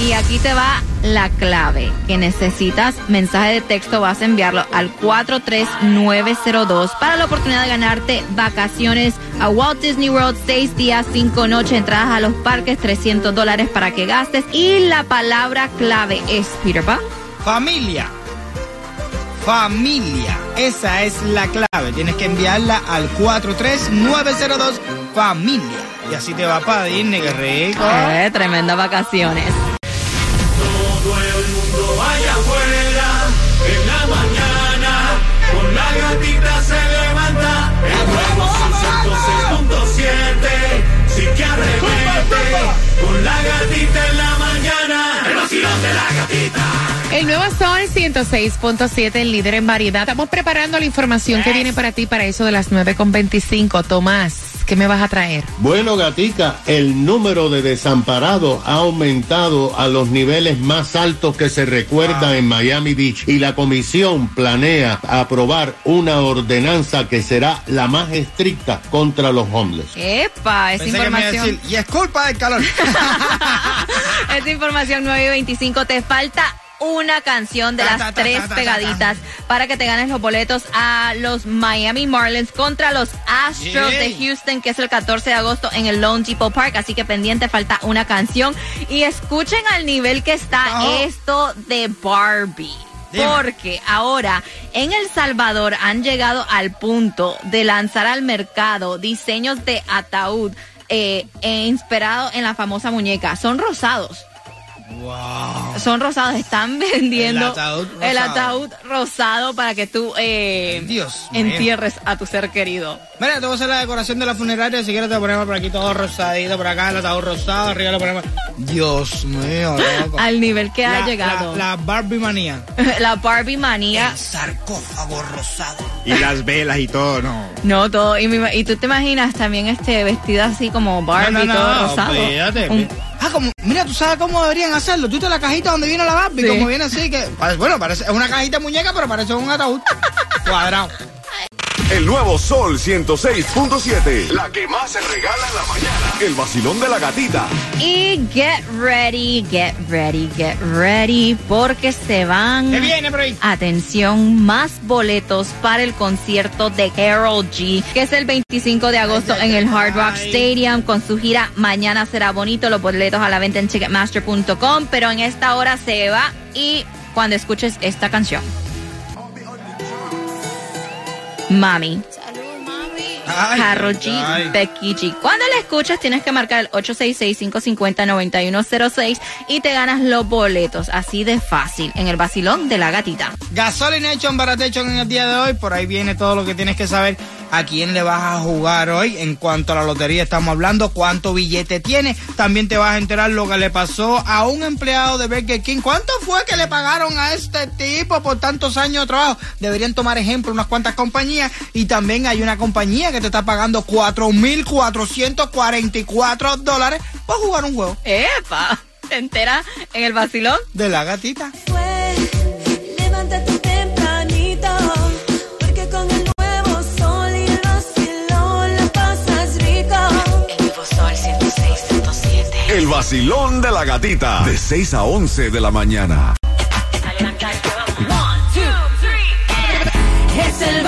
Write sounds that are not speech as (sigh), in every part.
Y aquí te va la clave que necesitas. Mensaje de texto vas a enviarlo al 43902 para la oportunidad de ganarte vacaciones a Walt Disney World, 6 días, 5 noches, entradas a los parques, 300 dólares para que gastes. Y la palabra clave es, Peter Pan. Familia. Familia. Esa es la clave. Tienes que enviarla al 43902 familia. Y así te va para Disney, qué rico. Eh, tremendas vacaciones. Gatita se levanta el nuevo Sol 106.7 sí que arremete con la gatita en la mañana el vacilón de la gatita El nuevo Sol 106.7, el líder en variedad. Estamos preparando la información que viene para ti para eso de las 9.25. Tomás, ¿qué me vas a traer? Bueno, Gatica, el número de desamparados ha aumentado a los niveles más altos que se recuerda en Miami Beach y la comisión planea aprobar una ordenanza que será la más estricta contra los homeless. Epa, esa información. decir, y es culpa del calor. (laughs) Esta información 9 y 25 te falta una canción de las tres ta, ta, pegaditas para que te ganes los boletos a los Miami Marlins contra los Astros de. Houston, que es el 14 de agosto en el Lone Depot Park. Así que pendiente, falta una canción. Y escuchen al nivel que está esto de Barbie. Porque ahora en El Salvador han llegado al punto de lanzar al mercado diseños de ataúd eh, eh, inspirado en la famosa muñeca. Son rosados. Wow. Son rosados. Están (laughs) vendiendo El ataúd el rosado. ataúd rosado para que tú eh, Dios mío. entierres a tu ser querido. Mira, te voy a hacer la decoración de la funeraria. Si quieres, te ponemos por aquí todo rosadito. Por acá el ataúd rosado. Arriba le ponemos. Dios mío, loco. (laughs) Al nivel que ha llegado. La, la Barbie manía. (laughs) La, Barbie manía. El sarcófago rosado. Y las velas y todo, no. No, todo. Y, tú te imaginas también este vestida así como Barbie, todo rosado. olvídate. Un- Ah, como, mira, tú sabes cómo deberían hacerlo. Tú te la cajita donde viene la Barbie, Sí. como viene así, que. pare- Bueno, parece, es una cajita de muñeca, pero parece un ataúd (laughs) cuadrado. El nuevo Sol 106.7. La que más se regala en la mañana. El vacilón de la gatita. Y get ready, get ready, get ready, porque se van. ¿Qué viene por ahí? Atención, más boletos para el concierto de Carol G, que es el 25 de agosto en el Hard Rock ay. Stadium con su gira Mañana será bonito. Los boletos a la venta en Ticketmaster.com, pero en esta hora se va y cuando escuches esta canción. Mami, Ay, Karol G, ay. Becky G. Cuando la escuchas tienes que marcar el 866-550-9106 y te ganas los boletos, así de fácil, en el vacilón de la gatita. Gasolination Baratation en el día de hoy. Por ahí viene todo lo que tienes que saber. A quién le vas a jugar hoy. En cuanto a la lotería estamos hablando. Cuánto billete tiene. También te vas a enterar lo que le pasó a un empleado de Burger King. ¿Cuánto fue que le pagaron a este tipo por tantos años de trabajo? Deberían tomar ejemplo unas cuantas compañías. Y también hay una compañía que te está pagando 4.444 dólares por jugar un juego. ¡Epa! ¿Te enteras en el vacilón? De la gatita. tempranito, El vacilón de la gatita. De 6 a 11 de la mañana. Es el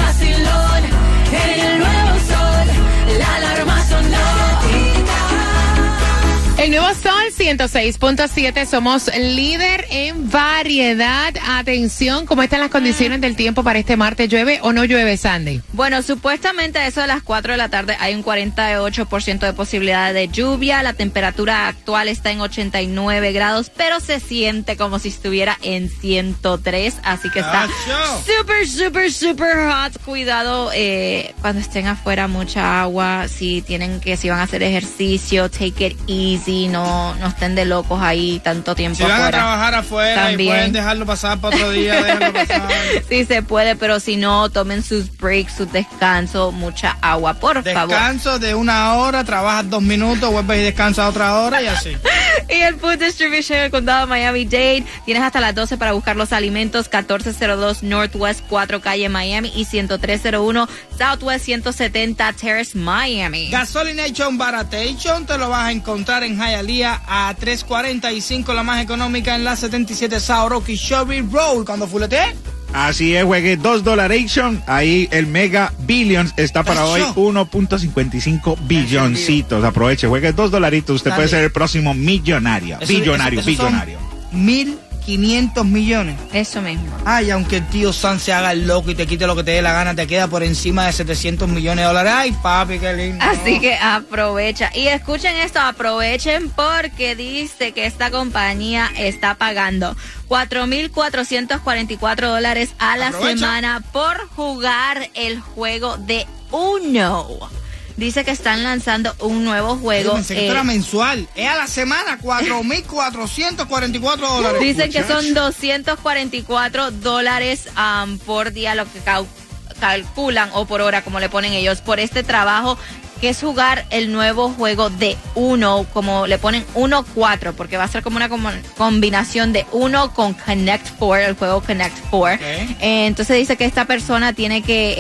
nuevo Sol 106.7, somos líder en variedad. Atención, ¿cómo están las condiciones del tiempo para este martes? ¿Llueve o no llueve, Sandy? Bueno, supuestamente a eso de las 4 de la tarde hay un 48% de posibilidad de lluvia. La temperatura actual está en 89 grados, pero se siente como si estuviera en 103. Así que está ¡Acho! super, super, super hot. Cuidado eh, cuando estén afuera, mucha agua. Si tienen que, si van a hacer ejercicio, take it easy. No, no estén de locos ahí tanto tiempo Si van a trabajar afuera También. y pueden dejarlo pasar para otro día, (laughs) pasar. Sí se puede, pero si no, tomen sus breaks, sus descansos, mucha agua, por favor. Descanso de una hora, trabajas dos minutos, vuelves y descansas otra hora y así. (laughs) Y el Food Distribution en el condado de Miami-Dade. Tienes hasta las 12 para buscar los alimentos. 1402 Northwest 4 Calle Miami y 10301 Southwest 170 Terrace Miami. Gasolination Baratation te lo vas a encontrar en Hialeah a 345, la más económica en la 77 South Rocky Shelby Road. Cuando fulete, Así es, juegue 2 Dollaration. Ahí el Mega Billions está para hoy Eso. 1.55 billoncitos. Aproveche, juegue 2 dolaritos. Usted Dale. puede ser el próximo millonario. Eso- billonario, eso- billonario. 1.500 millones. Eso mismo. Ay, aunque el tío San se haga el loco y te quite lo que te dé la gana, te queda por encima de 700 millones de dólares. Ay, papi, qué lindo. Así que aprovecha. Y escuchen esto, aprovechen porque dice que esta compañía está pagando 4.444 dólares a la Aprovecha. semana por jugar el juego de Uno. Dice que están lanzando un nuevo juego. pensé que esto eh, era mensual. Es a la semana, 4.444 dólares. (laughs) Dicen que son 244 dólares am, por día lo que calculan o por hora, como le ponen ellos, por este trabajo que es jugar el nuevo juego de uno, como le ponen 1-4, porque va a ser como una combinación de uno con Connect 4, el juego Connect 4. Eh, entonces dice que esta persona tiene que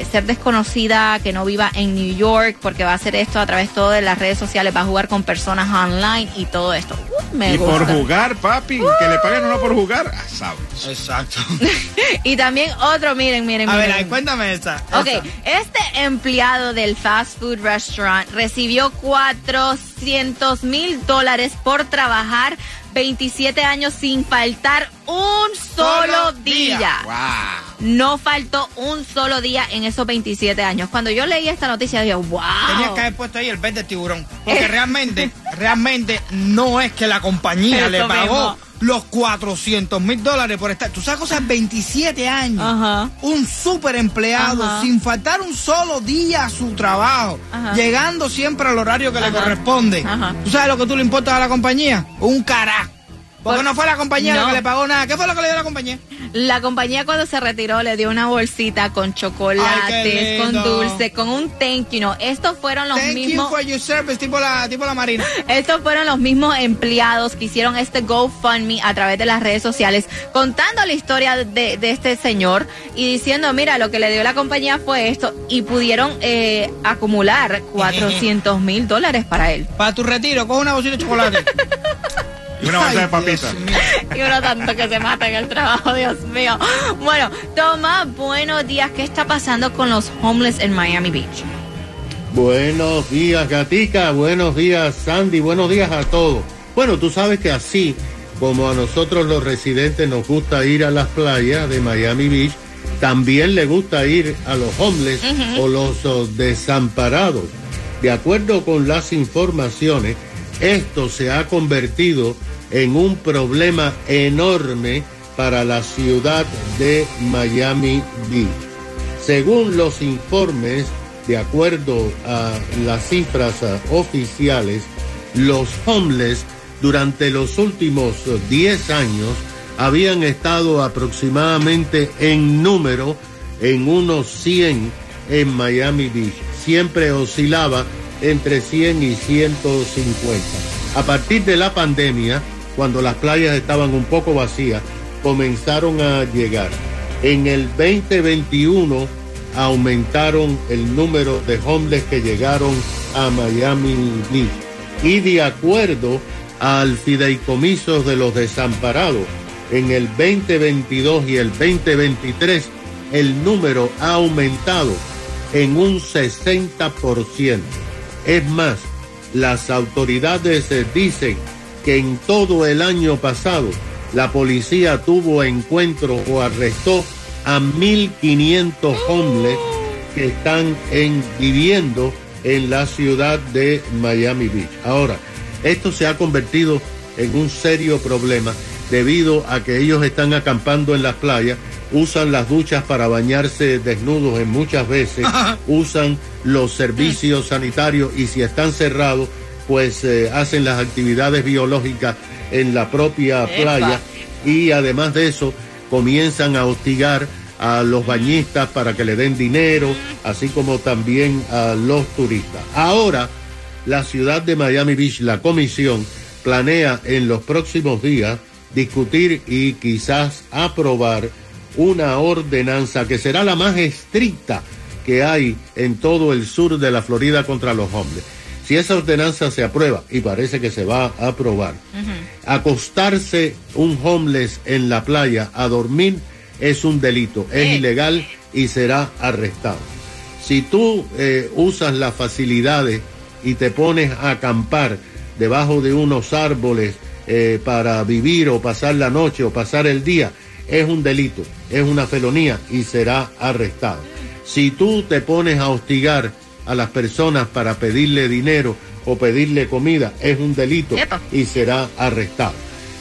eh, ser desconocida, que no viva en New York, porque va a hacer esto a través todo de las redes sociales, va a jugar con personas online y todo esto. Uh, me y por gusta. jugar, papi, que le paguen uno por jugar, ah, sabes. Exacto. (laughs) Y también otro, miren, miren, A ver, miren. ay, cuéntame esta. Ok, esta. este empleado del fast food restaurant recibió 400 mil dólares por trabajar 27 años sin faltar un solo, Solo día. día. Wow. No faltó un solo día en esos 27 años. Cuando yo leí esta noticia, dije, wow. Tenías que haber puesto ahí el verde tiburón. Porque (laughs) realmente, realmente no es que la compañía Eso le pagó mismo. Los 400 mil dólares por estar. Tú sabes cosas, 27 años. Ajá. Un súper empleado Ajá. sin faltar un solo día a su trabajo. Ajá. Llegando siempre al horario que le corresponde. Ajá. ¿Tú sabes lo que tú le importas a la compañía? Un carajo. Porque Por- no fue la compañía la que le pagó nada. ¿Qué fue lo que le dio la compañía? La compañía cuando se retiró le dio una bolsita con chocolates, Ay, con dulce, con un thank you. No, estos fueron los Thank mismos. you for your service, tipo la, tipo la marina. (laughs) Estos fueron los mismos empleados que hicieron este GoFundMe a través de las redes sociales, contando la historia de, de este señor y diciendo, mira, lo que le dio la compañía fue esto, y pudieron eh, acumular 400 mil dólares para él. Para tu retiro, coge una bolsita de chocolate. (laughs) Y una bolsa de Ay, papita. Dios mío. Y uno tanto que se mata en el trabajo, Dios mío. Bueno, Tomás, buenos días. ¿Qué está pasando con los homeless en Miami Beach? Buenos días, Gatica. Buenos días, Sandy. Buenos días a todos. Bueno, tú sabes que así como a nosotros los residentes nos gusta ir a las playas de Miami Beach, también le gusta ir a los homeless o los oh, desamparados. De acuerdo con las informaciones, esto se ha convertido en un problema enorme para la ciudad de Miami Beach. Según los informes, de acuerdo a las cifras ah, oficiales, los homeless durante los últimos eh, 10 años habían estado aproximadamente en número en unos 100 en Miami Beach. Siempre oscilaba entre 100 y 150. A partir de la pandemia, cuando las playas estaban un poco vacías, comenzaron a llegar. En el 2021 aumentaron el número de homeless que llegaron a Miami Beach. Y de acuerdo al fideicomiso de los desamparados, en el 2022 y el 2023 el número ha aumentado en un 60%. Es más, las autoridades dicen que en todo el año pasado la policía tuvo encuentro o arrestó a 1.500 homeless que están en, viviendo en la ciudad de Miami Beach. Ahora, esto se ha convertido en un serio problema debido a que ellos están acampando en las playas, usan las duchas para bañarse desnudos en muchas veces, (laughs) usan los servicios sanitarios y si están cerrados, pues eh, hacen las actividades biológicas en la propia Epa. playa y además de eso comienzan a hostigar a los bañistas para que le den dinero, así como también a los turistas. Ahora, la ciudad de Miami Beach, la comisión, planea en los próximos días discutir y quizás aprobar una ordenanza que será la más estricta que hay en todo el sur de la Florida contra los hombres. Si esa ordenanza se aprueba, y parece que se va a aprobar, acostarse un homeless en la playa a dormir es un delito, es ilegal y será arrestado. Si tú eh, usas las facilidades y te pones a acampar debajo de unos árboles eh, para vivir o pasar la noche o pasar el día, es un delito, es una felonía y será arrestado. Si tú te pones a hostigar a las personas para pedirle dinero o pedirle comida, es un delito Epa. y será arrestado.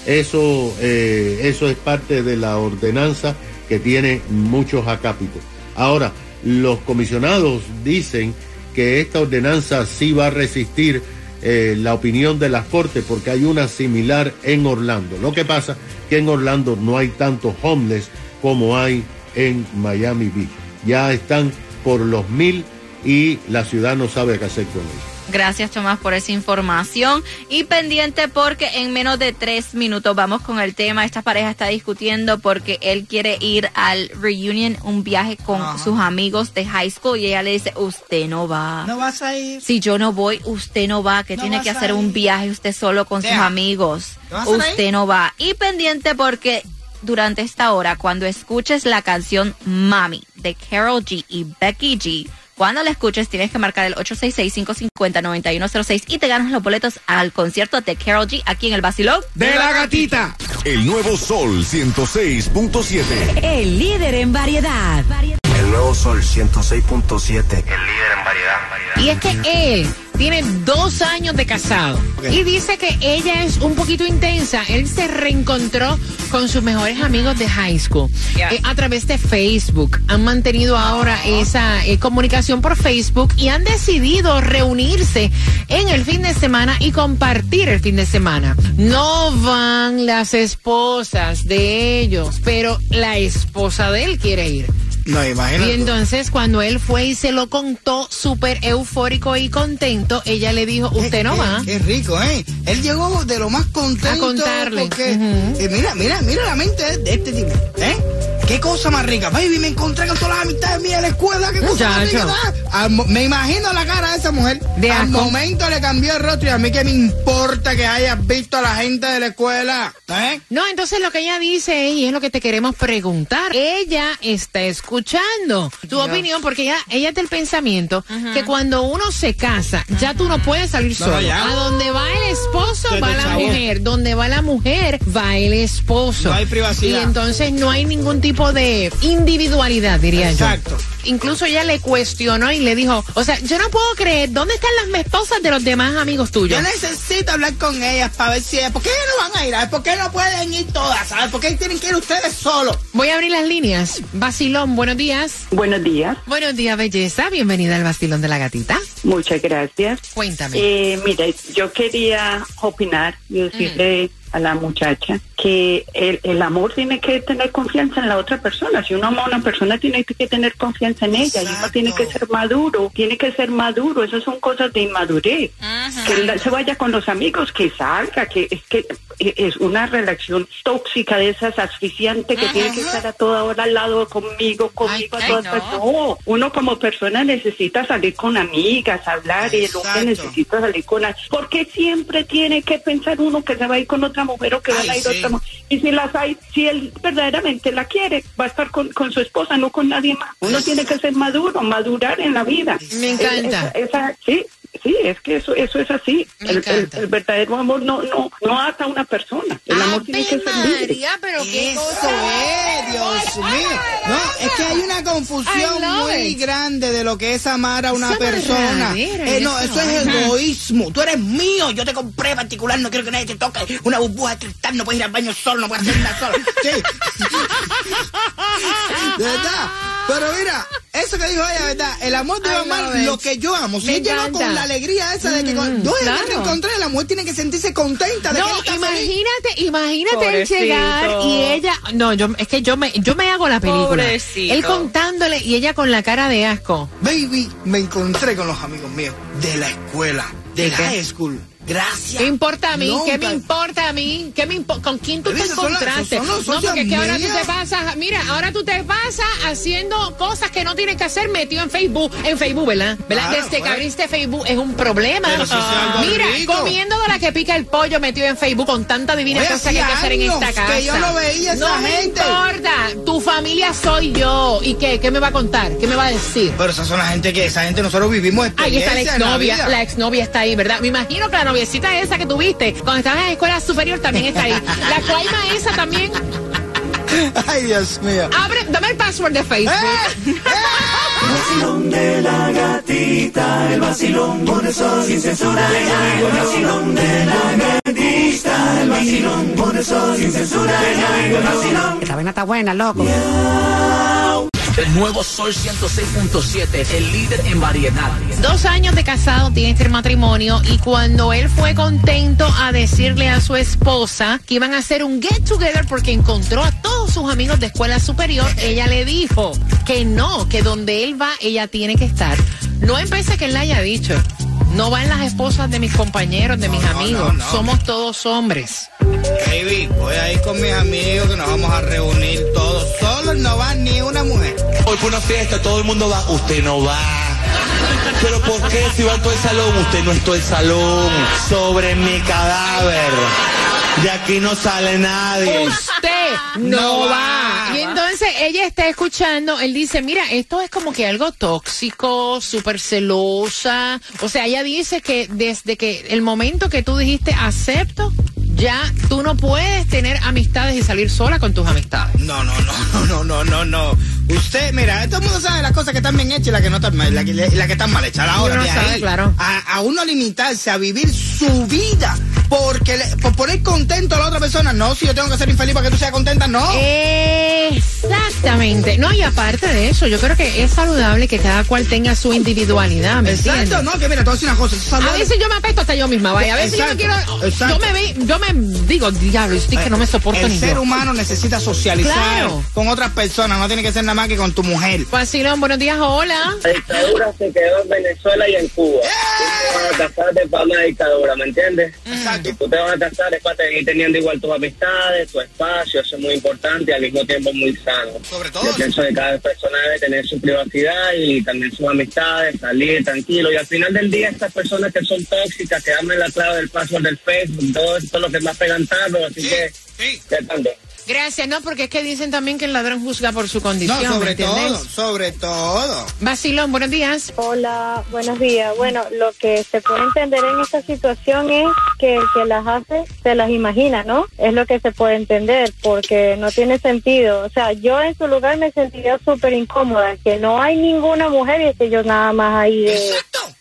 Eso, eh, eso es parte de la ordenanza que tiene muchos acápitos. Ahora, los comisionados dicen que esta ordenanza sí va a resistir eh, la opinión de las cortes porque hay una similar en Orlando. Lo que pasa que en Orlando no hay tantos homeless como hay en Miami Beach. Ya están por los mil y la ciudad no sabe qué hacer con ellos. Gracias, Tomás, por esa información. Y pendiente porque en menos de tres minutos vamos con el tema. Esta pareja está discutiendo porque él quiere ir al reunion, un viaje con Ajá. sus amigos de high school. Y ella le dice, usted no va. No vas a ir. Si yo no voy, usted no va, que No tiene que a hacer un viaje usted solo con sus amigos. ¿Te vas a ir Usted no va. Y pendiente porque durante esta hora, cuando escuches la canción Mami de Carol G y Becky G, cuando la escuches tienes que marcar el 866-550-9106 y te ganas los boletos al concierto de Carol G aquí en el Basilón. De la gatita. El nuevo Sol 106.7. El líder en variedad. El nuevo Sol 106.7. El líder en variedad. Y es que él tiene dos años de casado y dice que ella es un poquito intensa. Él se reencontró con sus mejores amigos de high school Yeah. eh, a través de Facebook. Han mantenido ahora esa eh, comunicación por Facebook y han decidido reunirse en el fin de semana y compartir el fin de semana. No van las esposas de ellos, pero la esposa de él quiere ir. No, imagínate. Y entonces cuando él fue y se lo contó súper eufórico y contento, ella le dijo, usted no va. Qué rico, ¿eh? Él llegó de lo más contento. A contarle. Porque, Ujú. eh, mira, mira, mira la mente de este tipo, ¿eh? Qué cosa más rica. Baby, me encontré con todas las amistades mías de la escuela. Qué cosa más rica. Al mo- me imagino la cara de esa mujer. De Al asco. momento le cambió el rostro y a mí que me importa que hayas visto a la gente de la escuela, ¿eh? No, entonces lo que ella dice y es lo que te queremos preguntar. Ella está escuchando tu opinión porque ella, ella es del pensamiento que cuando uno se casa, ya tú no puedes salir No, solo. ya. A donde va el esposo, va la chavo. mujer. Donde va la mujer, va el esposo. No hay privacidad. Y entonces no hay ningún de individualidad, diría Exacto. yo. Incluso ella le cuestionó y le dijo, o sea, yo no puedo creer, ¿dónde están las esposas de los demás amigos tuyos? Yo necesito hablar con ellas para ver si es. ¿Por qué no van a ir? A ver, ¿Por qué no pueden ir todas? ¿Sabes? ¿Por qué tienen que ir ustedes solos? Voy a abrir las líneas. Basilón, buenos días. Buenos días, Buenos días, belleza. Bienvenida al Basilón de la Gatita. muchas gracias. Cuéntame. Eh, mire, yo quería opinar y decirle a la muchacha que el, el amor tiene que tener confianza en la otra persona. Si uno ama a una persona, tiene que tener confianza en ella y uno Exacto. tiene que ser maduro, tiene que ser maduro. Esas son cosas de inmadurez. Que él se vaya con los amigos, que salga, que es que eh, es una relación tóxica de esas asfixiante que tiene que estar a toda hora al lado conmigo, conmigo Ay, a ay, todas no. partes. No, uno como persona necesita salir con amigas, hablar, y el hombre Exacto. necesita salir con... a- ¿Por qué siempre tiene que pensar uno que se va a ir con otra mujer o que van Ay, a ir sí. otra mujer? Y si las hay, si él verdaderamente la quiere, va a estar con, con su esposa, no con nadie más. Uno tiene que ser maduro, madurar en la vida. Me encanta. Esa- esa- sí, sí, es que eso, eso es así. El, el- encanta. el verdadero amor no, no, no ata a una persona. El amor tiene que ser libre. pero Eso es, Dios mío. No, es que hay una confusión muy it. grande de lo que es amar a una Esa persona. Eh, no, eso. eso es Ajá. egoísmo. Tú eres mío, yo te compré particular, no quiero que nadie te toque. Una burbuja de cristal, no puedes ir al baño solo, no puedes hacer nada solo. (laughs) Sí. De verdad. Pero mira, eso que dijo ella, ¿verdad? El amor debe I amar lo que yo amo. Si Me él llegó encanta. con la alegría esa de que con, Mm, yo claro. me reencontré, la mujer tiene que sentirse contenta de No, que está feliz. imagínate, imagínate él llegar y ella, no, yo, es que yo me, yo me hago la película. Pobrecito. Él contándole y ella con la cara de asco. Baby, me encontré con los amigos míos de la escuela, de ¿De la qué? high school. Gracias. ¿Qué importa a mí? ¿Qué me importa a mí? ¿Qué me impo- ¿Con quién tú te son encontraste? son No, porque es que ahora tú te pasas, mira, ahora tú te pasas haciendo cosas que no tienes que hacer metido en Facebook, en Facebook, ¿verdad? ¿Verdad? Claro, Desde que pues. abriste Facebook es un problema. Si mira, rico. comiendo de la que pica el pollo metido en Facebook con tanta divina Oye, cosa que hay que hacer en esta casa. que yo no veía esa No gente. importa, tu familia soy yo. ¿Y qué? ¿Qué me va a contar? ¿Qué me va a decir? Pero esas son la gente que, esa gente nosotros vivimos Ahí está la la exnovia, vida. la exnovia está ahí, ¿verdad? Me imagino que la noviecita esa que tuviste cuando estabas en la escuela superior también está ahí. La cuaima esa también. (laughs) Ay, Dios mío. Abre, dame el password de Facebook. ¡Eh! vacilón de la gatita, el vacilón por eso sin censura. El vacilón de la gatita, el vacilón por eso sin censura. El vacilón. Esta vaina está buena, loco. El nuevo Sol 106.7, el líder en variedad. Dos años de casado tiene este matrimonio y cuando él fue contento a decirle a su esposa que iban a hacer un get together porque encontró a todos sus amigos de escuela superior, ella le dijo que no, que donde él va, ella tiene que estar. No empecé que él le haya dicho. No van las esposas de mis compañeros, de mis no, amigos. no, no. Somos todos hombres. Baby, voy a ir con mis amigos que nos vamos a reunir todos. Solo no va ni una mujer. Hoy fue una fiesta, todo el mundo va, usted no va. Pero ¿por qué si va todo el salón? Usted no es todo el salón. Sobre mi cadáver. De aquí no sale nadie. Usted no, No va. va. Y entonces ella está escuchando, él dice, mira, esto es como que algo tóxico, súper celosa. O sea, ella dice que desde que el momento que tú dijiste acepto, ya tú no puedes tener amistades y salir sola con tus amistades. No, no, no, (laughs) no, no, no, no. Usted, mira, todo el mundo sabe las cosas que están bien hechas y las que no están mal, las que, las que están mal hechas. Ahora, Uno de sabe, ahí, claro. a, a uno limitarse a vivir su vida porque le- por poner contento a la otra persona. No, si yo tengo que ser infeliz para que tú seas contenta, no. Exactamente. No, y aparte de eso, yo creo que es saludable que cada cual tenga su individualidad, ¿me Exacto, entiendes? no, que mira, te voy a decir una cosa. A veces yo me apesto hasta yo misma, vaya. A veces yo no Exacto, quiero. exacto. Yo me, ve- yo me digo, diablo, estoy que no me soporto El ni ser yo. humano necesita socializar Claro. con otras personas, no tiene que ser nada más que con tu mujer. Vacilón, buenos días, hola. La dictadura se quedó en Venezuela y en Cuba. Tú te vas a casarte para una dictadura, ¿me entiendes? Exacto. Si tú te vas a casar es para seguir teniendo igual tus amistades, tu espacio, eso es muy importante y al mismo tiempo muy sano. Sobre todo. Yo pienso que cada persona debe tener su privacidad y también sus amistades, salir tranquilo. Y al final del día, estas personas que son tóxicas, que dan la clave del password del Facebook, todo esto es lo que más pegan tarde, así que, Sí. ¿qué tanto? Gracias, no, porque es que dicen también que el ladrón juzga por su condición. No, ¿me sobre entiendes? todo, sobre todo. Vacilón, buenos días. Hola, buenos días. Bueno, lo que se puede entender en esta situación es que el que las hace se las imagina, ¿no? Es lo que se puede entender porque no tiene sentido. O sea, yo en su lugar me sentiría súper incómoda, que no hay ninguna mujer y es que yo nada más ahí de...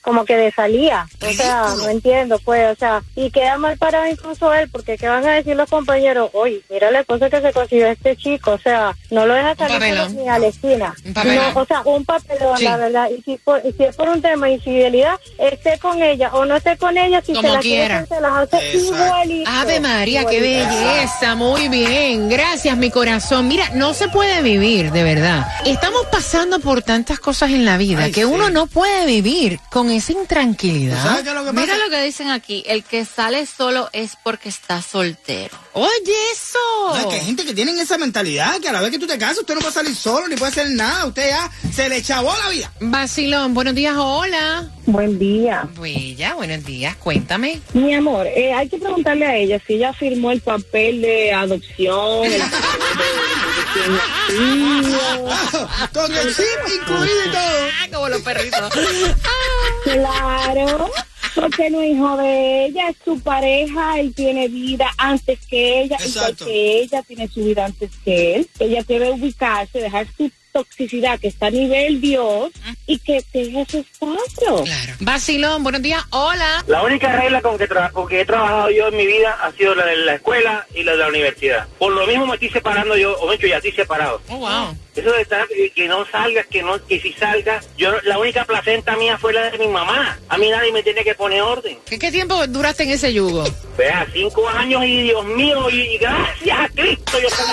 Como que de salía, o sea, no entiendo, pues, o sea, y queda mal parado incluso él, porque ¿qué van a decir los compañeros? Oye, mira la cosa que se consiguió este chico, o sea, no lo deja salir ni a la esquina. No, o sea, un papelón, Sí. la verdad. Y si, por- y si es por un tema de infidelidad, esté con ella o no esté con ella, si Como se la quiera. se las hace igualito. Ave María, qué belleza, muy bien. Gracias, mi corazón. Mira, no se puede vivir, de verdad. Estamos pasando por tantas cosas en la vida Ay, que sí. uno no puede vivir con esa intranquilidad. ¿Sabes qué es lo que pasa? Mira lo que dicen aquí, el que sale solo es porque está soltero. Oye, eso. No, es que hay gente que tienen esa mentalidad que a la vez que tú te casas, usted no puede salir solo ni puede hacer nada. Usted ya se le chavó la vida. Vacilón, buenos días, hola. Buen día. Bella, buenos días, cuéntame. Mi amor, eh, hay que preguntarle a ella si ella firmó el papel de adopción, el papel de- (laughs) Con el chip incluido y todo. Ah, como los perritos. (laughs) Claro, porque no es hijo de ella, es su pareja, él tiene vida antes que ella, igual Exacto. que ella tiene su vida antes que él. Ella debe ubicarse, dejar su toxicidad que está a nivel Dios y que tenga su espacio. Claro. Vacilón, buenos días, hola. La única regla con que, tra- con que he trabajado yo en mi vida ha sido la de la escuela y la de la universidad. Por lo mismo me estoy separando yo, o hecho ya estoy separado. Oh, wow. Eso de estar, que, que no salgas, que no, que si salgas, yo la única placenta mía fue la de mi mamá. A mí nadie me tiene que poner orden. ¿Qué, qué tiempo duraste en ese yugo? Vea, cinco años y Dios mío, y, y gracias a Cristo yo salí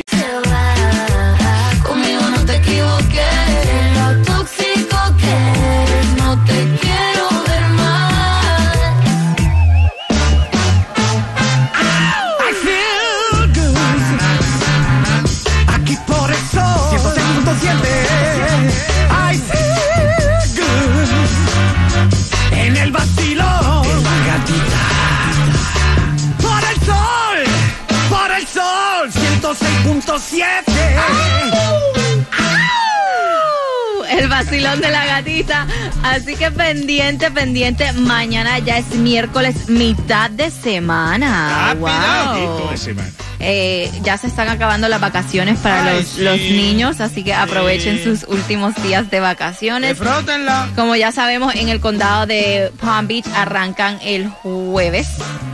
106.7 El vacilón de la gatita. Así que pendiente, pendiente. Mañana ya es miércoles, mitad de semana. Wow. Rapidito de semana. Eh, ya se están acabando las vacaciones para Ay, los, sí. los niños, así que aprovechen Sí. sus últimos días de vacaciones. Disfrútenla. Como ya sabemos, en el condado de Palm Beach arrancan el jueves.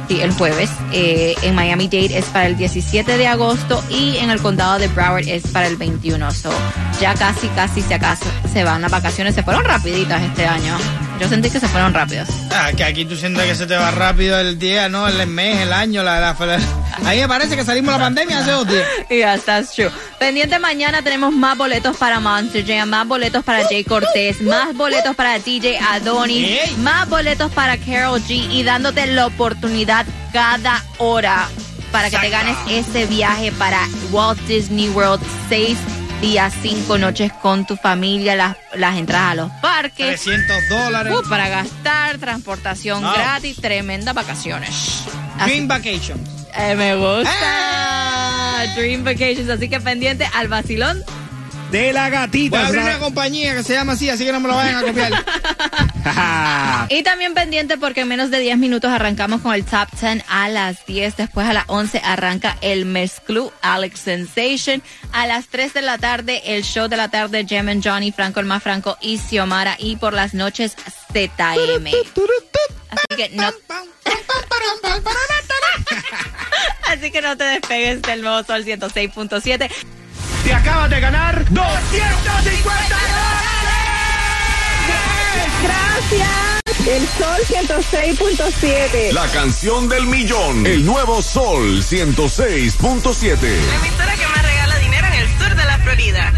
Sí, el jueves. Eh, en Miami Dade es para el 17 de agosto y en el condado de Broward es para el 21. So, ya casi, casi se acaso se van las vacaciones. Se fueron rapiditas este año. Yo sentí que se fueron rápidos. Ah, que aquí tú sientes que se te va rápido el día, ¿no? El mes, el año, la, Ahí me parece que salimos de la pandemia hace dos días. (laughs) Yes, that's true. Pendiente mañana tenemos más boletos para Monster Jam, más boletos para Jay Cortés, más boletos para DJ Adonis, Ey. más boletos para Carol G y dándote la oportunidad cada hora para que te ganes ese viaje para Walt Disney World seis días, cinco noches con tu familia, las, las entradas a los parques. 300 dólares. uh, para gastar, transportación Wow. gratis, tremendas vacaciones. Dream Vacation. Eh, me gusta. Dream Vacations. Así que pendiente al vacilón. De la Voy a gatita. abrir una compañía que se llama así, así que no me lo vayan a copiar. (laughs) Y también pendiente porque en menos de 10 minutos arrancamos con el Top 10 a las 10. Después a las 11 arranca el Mezclú Alex Sensation. A las 3 de la tarde el show de la tarde Jem and Johnny, Franco el más Franco y Xiomara. Y por las noches ZM. Así que no... (laughs) Así que no te despegues del nuevo Sol 106.7. Te acabas de ganar 250 Gracias. El Sol 106.7. La canción del millón. El nuevo Sol 106.7. emisora que más regala dinero en el sur de la Florida.